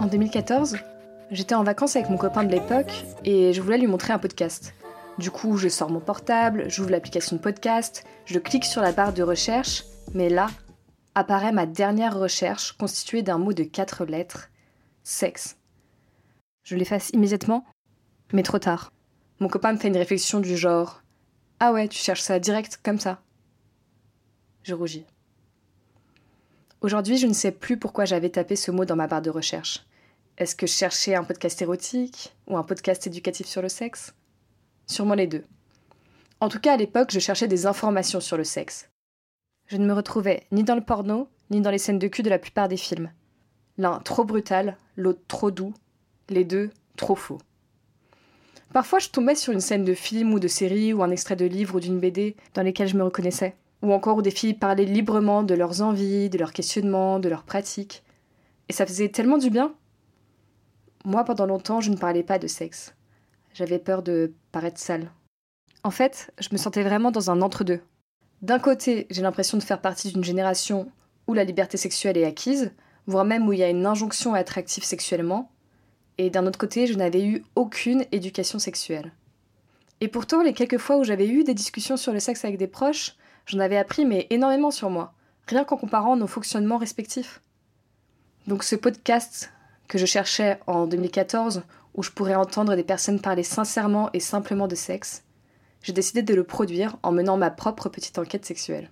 En 2014, j'étais en vacances avec mon copain de l'époque et je voulais lui montrer un podcast. Du coup, je sors mon portable, j'ouvre l'application podcast, je clique sur la barre de recherche, mais là apparaît ma dernière recherche constituée d'un mot de quatre lettres sexe. Je l'efface immédiatement, mais trop tard. Mon copain me fait une réflexion du genre Ah ouais, tu cherches ça direct comme ça. Je rougis. Aujourd'hui, je ne sais plus pourquoi j'avais tapé ce mot dans ma barre de recherche. Est-ce que je cherchais un podcast érotique ou un podcast éducatif sur le sexe? Sûrement les deux. En tout cas, à l'époque, je cherchais des informations sur le sexe. Je ne me retrouvais ni dans le porno, ni dans les scènes de cul de la plupart des films. L'un trop brutal, l'autre trop doux, les deux trop faux. Parfois, je tombais sur une scène de film ou de série ou un extrait de livre ou d'une BD dans lesquels je me reconnaissais ou encore où des filles parlaient librement de leurs envies, de leurs questionnements, de leurs pratiques. Et ça faisait tellement du bien. Moi, pendant longtemps, je ne parlais pas de sexe. J'avais peur de paraître sale. En fait, je me sentais vraiment dans un entre-deux. D'un côté, j'ai l'impression de faire partie d'une génération où la liberté sexuelle est acquise, voire même où il y a une injonction à être actif sexuellement, et d'un autre côté, je n'avais eu aucune éducation sexuelle. Et pourtant, les quelques fois où j'avais eu des discussions sur le sexe avec des proches, J'en avais appris mais énormément sur moi, rien qu'en comparant nos fonctionnements respectifs. Donc ce podcast que je cherchais en 2014, où je pourrais entendre des personnes parler sincèrement et simplement de sexe, j'ai décidé de le produire en menant ma propre petite enquête sexuelle.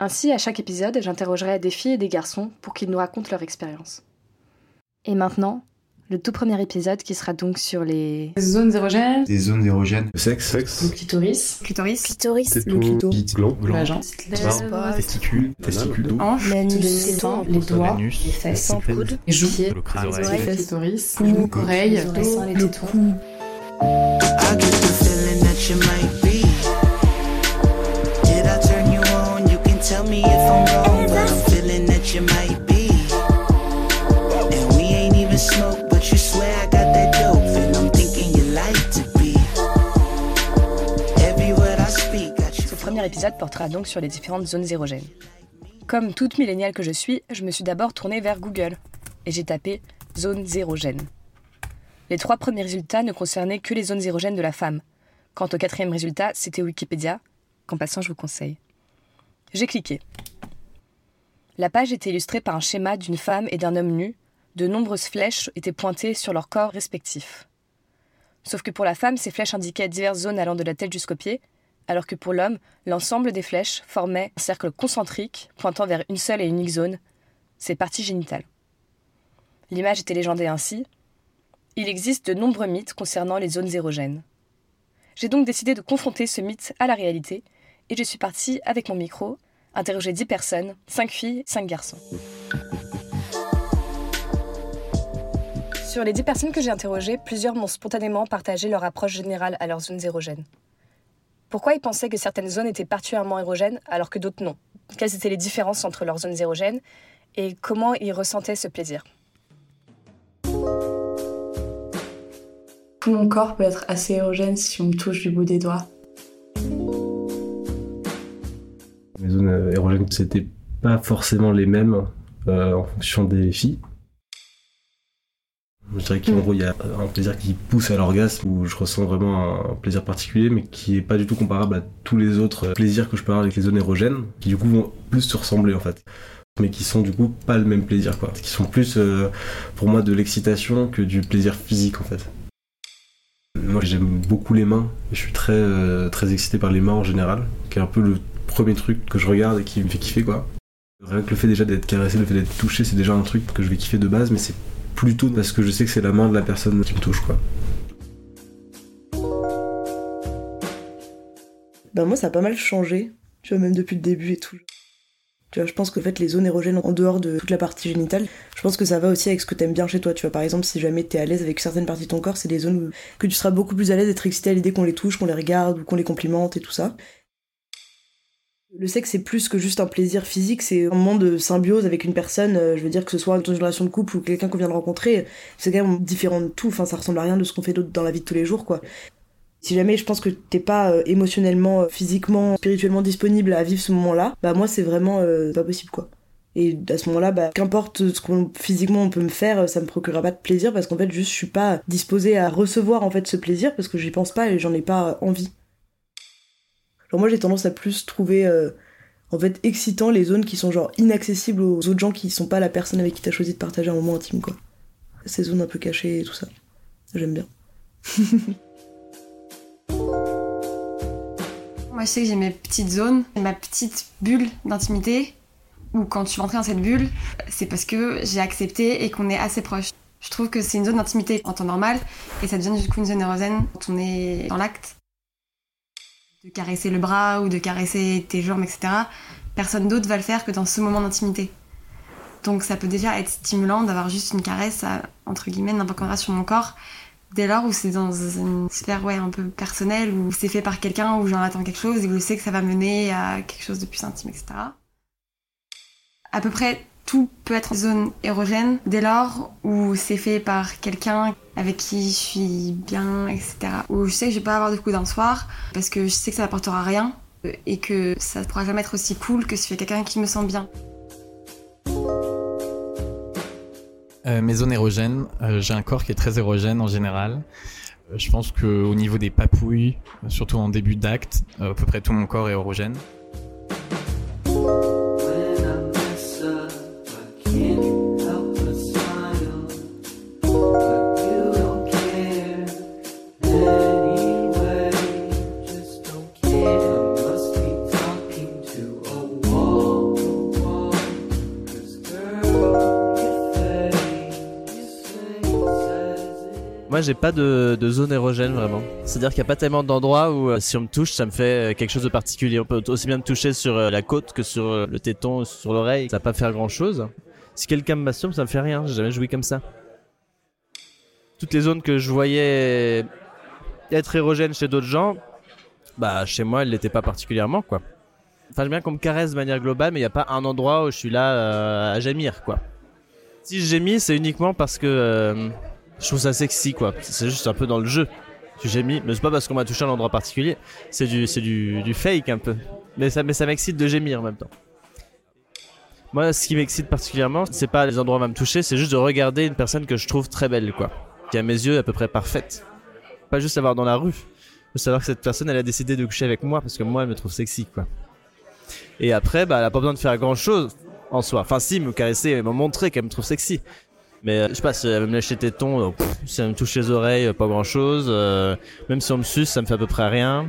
Ainsi, à chaque épisode, j'interrogerai des filles et des garçons pour qu'ils nous racontent leur expérience. Et maintenant, le tout premier épisode qui sera donc sur les zones érogènes, Des zones érogènes. Le sexe. le clitoris, clitoris, Clitoris. le clito, Gland. d'eau. hanche, L'anus. les doigts, les fesses, les joues, Le. Les Les oreilles. le clitoris, Cou, le oreilles, portera donc sur les différentes zones érogènes. Comme toute milléniale que je suis, je me suis d'abord tournée vers Google et j'ai tapé zone érogènes. Les trois premiers résultats ne concernaient que les zones érogènes de la femme. Quant au quatrième résultat, c'était Wikipédia, qu'en passant je vous conseille. J'ai cliqué. La page était illustrée par un schéma d'une femme et d'un homme nus. De nombreuses flèches étaient pointées sur leurs corps respectifs. Sauf que pour la femme, ces flèches indiquaient diverses zones allant de la tête jusqu'aux pieds, alors que pour l'homme, l'ensemble des flèches formait un cercle concentrique pointant vers une seule et unique zone, ses parties génitales. L'image était légendée ainsi. Il existe de nombreux mythes concernant les zones érogènes. J'ai donc décidé de confronter ce mythe à la réalité, et je suis partie avec mon micro interroger 10 personnes, 5 filles, 5 garçons. Sur les 10 personnes que j'ai interrogées, plusieurs m'ont spontanément partagé leur approche générale à leurs zones érogènes. Pourquoi ils pensaient que certaines zones étaient particulièrement érogènes alors que d'autres non? Quelles étaient les différences entre leurs zones érogènes? Et comment ils ressentaient ce plaisir? Tout mon corps peut être assez érogène si on me touche du bout des doigts. Mes zones érogènes, c'était pas forcément les mêmes euh, en fonction des filles. Je dirais qu'en gros, il y a un plaisir qui pousse à l'orgasme où je ressens vraiment un plaisir particulier, mais qui est pas du tout comparable à tous les autres plaisirs que je peux avoir avec les zones érogènes, qui du coup vont plus se ressembler en fait. Mais qui sont du coup pas le même plaisir quoi. Qui sont plus euh, pour moi de l'excitation que du plaisir physique en fait. Moi j'aime beaucoup les mains, je suis très, euh, très excité par les mains en général, qui est un peu le premier truc que je regarde et qui me fait kiffer quoi. Rien que le fait déjà d'être caressé, le fait d'être touché, c'est déjà un truc que je vais kiffer de base, mais c'est plutôt parce que je sais que c'est la main de la personne qui me touche quoi. Ben moi, ça a pas mal changé, tu vois, même depuis le début et tout. Tu vois, je pense qu'en fait, les zones érogènes en dehors de toute la partie génitale, je pense que ça va aussi avec ce que t'aimes bien chez toi. Tu vois, par exemple, si jamais t'es à l'aise avec certaines parties de ton corps, c'est des zones que tu seras beaucoup plus à l'aise d'être excité à l'idée qu'on les touche, qu'on les regarde ou qu'on les complimente et tout ça. Le sexe, c'est plus que juste un plaisir physique, c'est un moment de symbiose avec une personne, euh, je veux dire que ce soit dans une relation de couple ou quelqu'un qu'on vient de rencontrer, c'est quand même différent de tout, enfin ça ressemble à rien de ce qu'on fait d'autre dans la vie de tous les jours, quoi. Si jamais je pense que t'es pas euh, émotionnellement, euh, physiquement, spirituellement disponible à vivre ce moment-là, bah moi c'est vraiment euh, pas possible quoi. Et à ce moment-là, bah, qu'importe ce qu'on physiquement on peut me faire, ça me procurera pas de plaisir parce qu'en fait, juste je suis pas disposée à recevoir en fait ce plaisir parce que j'y pense pas et j'en ai pas envie. Genre moi j'ai tendance à plus trouver euh, en fait excitant les zones qui sont genre inaccessibles aux autres gens qui sont pas la personne avec qui t'as choisi de partager un moment intime quoi. Ces zones un peu cachées et tout ça. J'aime bien. Moi, je sais que j'ai mes petites zones, ma petite bulle d'intimité, où quand je suis rentrée dans cette bulle, c'est parce que j'ai accepté et qu'on est assez proches. Je trouve que c'est une zone d'intimité en temps normal, et ça devient du coup une zone érogène quand on est dans l'acte. De caresser le bras ou de caresser tes jambes, etc. Personne d'autre va le faire que dans ce moment d'intimité. Donc ça peut déjà être stimulant d'avoir juste une caresse, à, entre guillemets, n'importe quoi sur mon corps, dès lors où c'est dans une sphère un peu personnelle, où c'est fait par quelqu'un, où j'en attends quelque chose et où je sais que ça va mener à quelque chose de plus intime, etc. À peu près tout peut être zone érogène dès lors où c'est fait par quelqu'un avec qui je suis bien, etc. Où je sais que je vais pas avoir de coup d'un soir parce que je sais que ça n'apportera rien et que ça ne pourra jamais être aussi cool que si a quelqu'un qui me sent bien. Euh, mes zones érogènes, euh, j'ai un corps qui est très érogène en général. Euh, je pense qu'au niveau des papouilles, surtout en début d'acte, à peu près tout mon corps est érogène. Moi, j'ai pas de, zone érogène vraiment. C'est-à-dire qu'il n'y a pas tellement d'endroits où euh, si on me touche, ça me fait euh, quelque chose de particulier. On peut aussi bien me toucher sur euh, la côte que sur le téton, sur l'oreille. Ça va pas faire grand-chose. Si quelqu'un me masturbe, ça me fait rien. J'ai jamais joué comme ça. Toutes les zones que je voyais être érogènes chez d'autres gens, bah chez moi, elles l'étaient pas particulièrement, quoi. Enfin, j'aime bien qu'on me caresse de manière globale, mais il n'y a pas un endroit où je suis là euh, à gémir, quoi. Si je gémis, c'est uniquement parce que euh, je trouve ça sexy, quoi. C'est juste un peu dans le jeu. que J'ai mis, mais c'est pas parce qu'on m'a touché à un endroit particulier. C'est du, c'est du, fake un peu. Mais ça m'excite de gémir en même temps. Moi, ce qui m'excite particulièrement, c'est pas les endroits où va me toucher, c'est juste de regarder une personne que je trouve très belle, quoi. Qui à mes yeux à peu près parfaite. Pas juste savoir dans la rue. Faut savoir que cette personne, elle a décidé de coucher avec moi parce que moi, elle me trouve sexy, quoi. Et après, bah, elle a pas besoin de faire grand chose en soi. Enfin, si, me caresser, me montrer qu'elle me trouve sexy. Mais euh, je sais pas, si elle me lâcher tes tons, euh, pff, si elle me touche les oreilles, euh, pas grand chose. même si on me suce, ça me fait à peu près rien.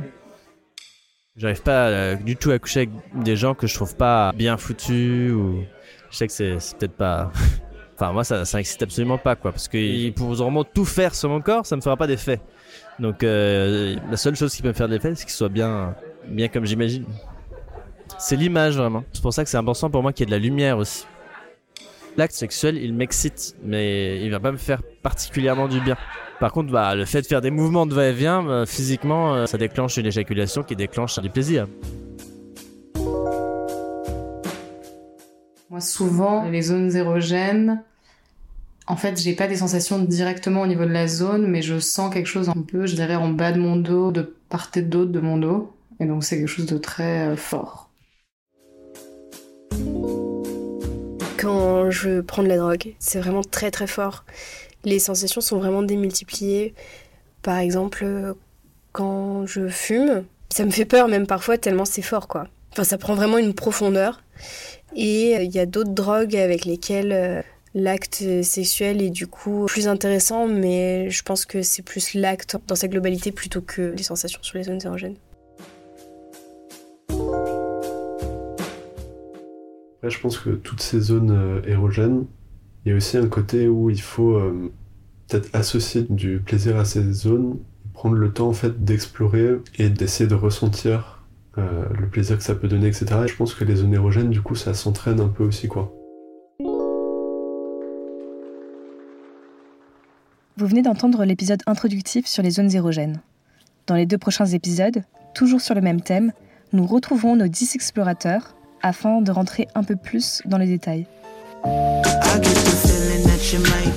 J'arrive pas euh, du tout à coucher avec des gens que je trouve pas bien foutus ou je sais que c'est peut-être pas. enfin, moi, ça, ça absolument pas, quoi. Parce qu'ils pourront vraiment tout faire sur mon corps, ça me fera pas d'effet. Donc, euh, la seule chose qui peut me faire de l'effet, c'est qu'il soit bien, bien comme j'imagine. C'est l'image, vraiment. C'est pour ça que c'est important pour moi qu'il y ait de la lumière aussi. L'acte sexuel, il m'excite, mais il va pas me faire particulièrement du bien. Par contre, bah, le fait de faire des mouvements de va-et-vient, bah, physiquement, euh, ça déclenche une éjaculation qui déclenche du plaisir. Moi, souvent, les zones érogènes, en fait, j'ai pas des sensations directement au niveau de la zone, mais je sens quelque chose un peu, je dirais, en bas de mon dos, de part et d'autre de mon dos. Et donc, c'est quelque chose de très euh, fort. Quand je prends de la drogue, c'est vraiment très très fort. Les sensations sont vraiment démultipliées. Par exemple, quand je fume, ça me fait peur même parfois tellement c'est fort quoi. Enfin, ça prend vraiment une profondeur. Et euh, il y a d'autres drogues avec lesquelles euh, l'acte sexuel est du coup plus intéressant, mais je pense que c'est plus l'acte dans sa globalité plutôt que les sensations sur les zones érogènes. Je pense que toutes ces zones euh, érogènes, il y a aussi un côté où il faut euh, peut-être associer du plaisir à ces zones, prendre le temps en fait d'explorer et d'essayer de ressentir euh, le plaisir que ça peut donner, etc. Et je pense que les zones érogènes, du coup, ça s'entraîne un peu aussi, quoi. Vous venez d'entendre l'épisode introductif sur les zones érogènes. Dans les deux prochains épisodes, toujours sur le même thème, nous retrouverons nos 10 explorateurs afin de rentrer un peu plus dans les détails. She might